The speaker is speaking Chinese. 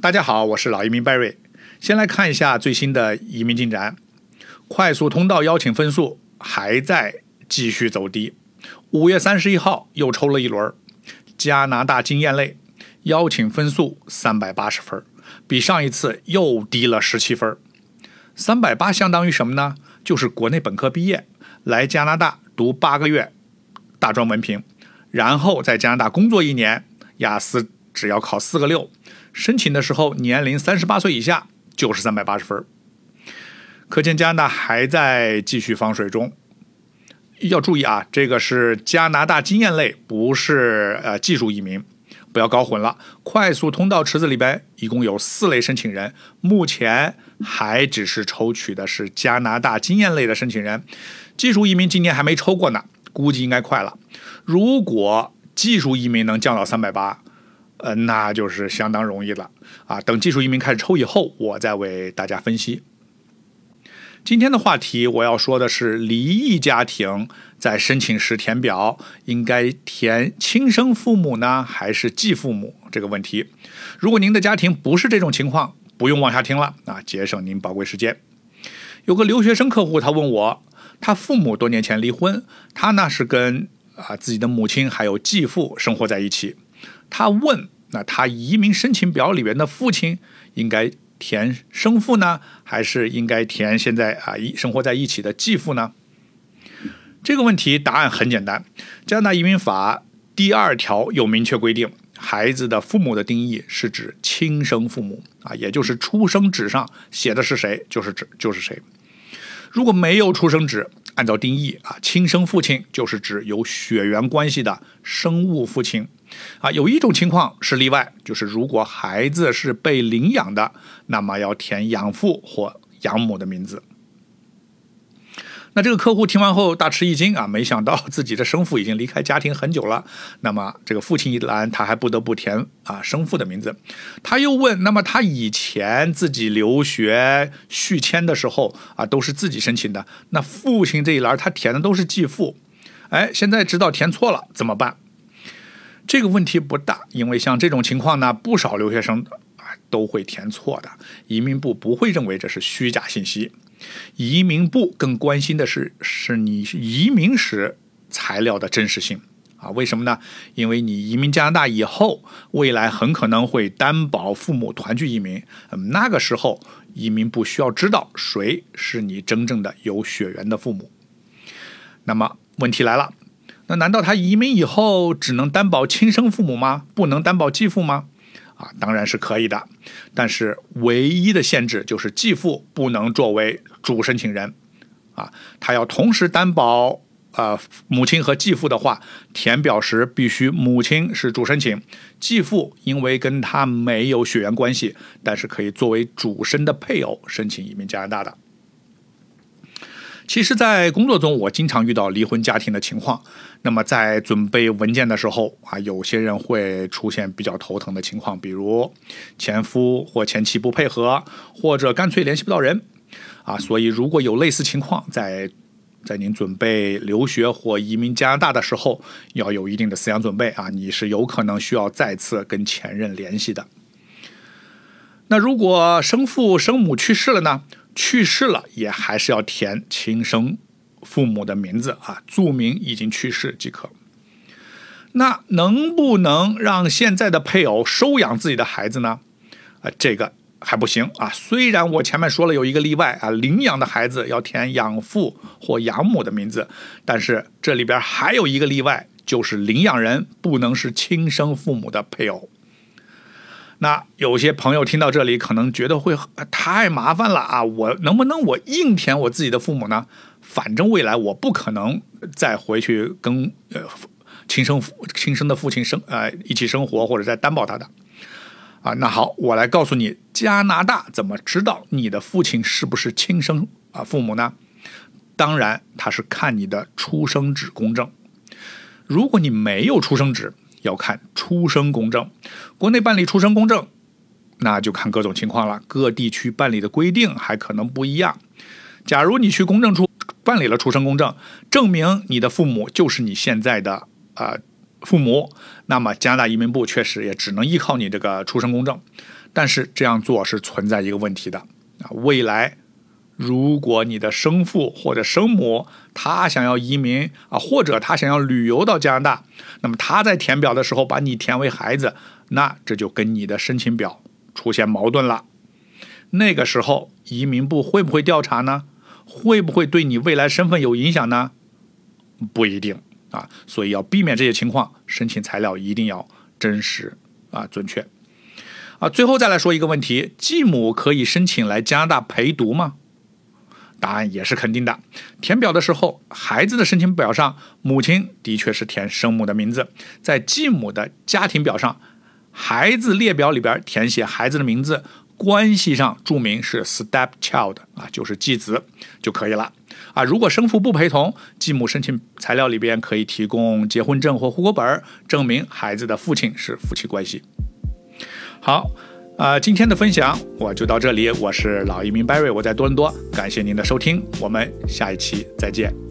大家好，我是老移民 Barry。先来看一下最新的移民进展，快速通道邀请分数还在继续走低。五月三十一号又抽了一轮，加拿大经验类邀请分数三百八十分，比上一次又低了十七分。三百八相当于什么呢？就是国内本科毕业来加拿大读八个月大专文凭，然后在加拿大工作一年，雅思只要考四个六。申请的时候年龄三十八岁以下就是三百八十分，可见加拿大还在继续放水中。要注意啊，这个是加拿大经验类，不是呃技术移民，不要搞混了。快速通道池子里边一共有四类申请人，目前还只是抽取的是加拿大经验类的申请人，技术移民今年还没抽过呢，估计应该快了。如果技术移民能降到三百八。呃，那就是相当容易了啊！等技术移民开始抽以后，我再为大家分析。今天的话题我要说的是，离异家庭在申请时填表应该填亲生父母呢，还是继父母这个问题。如果您的家庭不是这种情况，不用往下听了啊，节省您宝贵时间。有个留学生客户，他问我，他父母多年前离婚，他呢是跟啊自己的母亲还有继父生活在一起。他问：“那他移民申请表里边的父亲应该填生父呢，还是应该填现在啊一生活在一起的继父呢？”这个问题答案很简单，加拿大移民法第二条有明确规定，孩子的父母的定义是指亲生父母啊，也就是出生纸上写的是谁就是指就是谁。如果没有出生纸，按照定义啊，亲生父亲就是指有血缘关系的生物父亲。啊，有一种情况是例外，就是如果孩子是被领养的，那么要填养父或养母的名字。那这个客户听完后大吃一惊啊，没想到自己的生父已经离开家庭很久了。那么这个父亲一栏他还不得不填啊生父的名字。他又问，那么他以前自己留学续签的时候啊，都是自己申请的，那父亲这一栏他填的都是继父，哎，现在知道填错了怎么办？这个问题不大，因为像这种情况呢，不少留学生啊都会填错的。移民部不会认为这是虚假信息，移民部更关心的是是你移民时材料的真实性啊。为什么呢？因为你移民加拿大以后，未来很可能会担保父母团聚移民，那个时候移民部需要知道谁是你真正的有血缘的父母。那么问题来了。那难道他移民以后只能担保亲生父母吗？不能担保继父吗？啊，当然是可以的，但是唯一的限制就是继父不能作为主申请人，啊，他要同时担保呃母亲和继父的话，填表时必须母亲是主申请，继父因为跟他没有血缘关系，但是可以作为主申的配偶申请移民加拿大的。其实，在工作中，我经常遇到离婚家庭的情况。那么，在准备文件的时候啊，有些人会出现比较头疼的情况，比如前夫或前妻不配合，或者干脆联系不到人啊。所以，如果有类似情况，在在您准备留学或移民加拿大的时候，要有一定的思想准备啊，你是有可能需要再次跟前任联系的。那如果生父生母去世了呢？去世了也还是要填亲生父母的名字啊，注明已经去世即可。那能不能让现在的配偶收养自己的孩子呢？啊，这个还不行啊。虽然我前面说了有一个例外啊，领养的孩子要填养父或养母的名字，但是这里边还有一个例外，就是领养人不能是亲生父母的配偶。那有些朋友听到这里，可能觉得会太麻烦了啊！我能不能我硬填我自己的父母呢？反正未来我不可能再回去跟呃亲生父亲生的父亲生呃一起生活或者再担保他的啊。那好，我来告诉你，加拿大怎么知道你的父亲是不是亲生啊父母呢？当然，他是看你的出生纸公证。如果你没有出生纸，要看出生公证，国内办理出生公证，那就看各种情况了。各地区办理的规定还可能不一样。假如你去公证处办理了出生公证，证明你的父母就是你现在的呃父母，那么加拿大移民部确实也只能依靠你这个出生公证。但是这样做是存在一个问题的啊，未来如果你的生父或者生母他想要移民啊，或者他想要旅游到加拿大，那么他在填表的时候把你填为孩子，那这就跟你的申请表出现矛盾了。那个时候移民部会不会调查呢？会不会对你未来身份有影响呢？不一定啊，所以要避免这些情况，申请材料一定要真实啊准确啊。最后再来说一个问题：继母可以申请来加拿大陪读吗？答案也是肯定的。填表的时候，孩子的申请表上母亲的确是填生母的名字，在继母的家庭表上，孩子列表里边填写孩子的名字。关系上注明是 stepchild 啊，就是继子就可以了啊。如果生父不陪同，继母申请材料里边可以提供结婚证或户口本，证明孩子的父亲是夫妻关系。好，啊，今天的分享我就到这里，我是老移民 Barry，我在多伦多，感谢您的收听，我们下一期再见。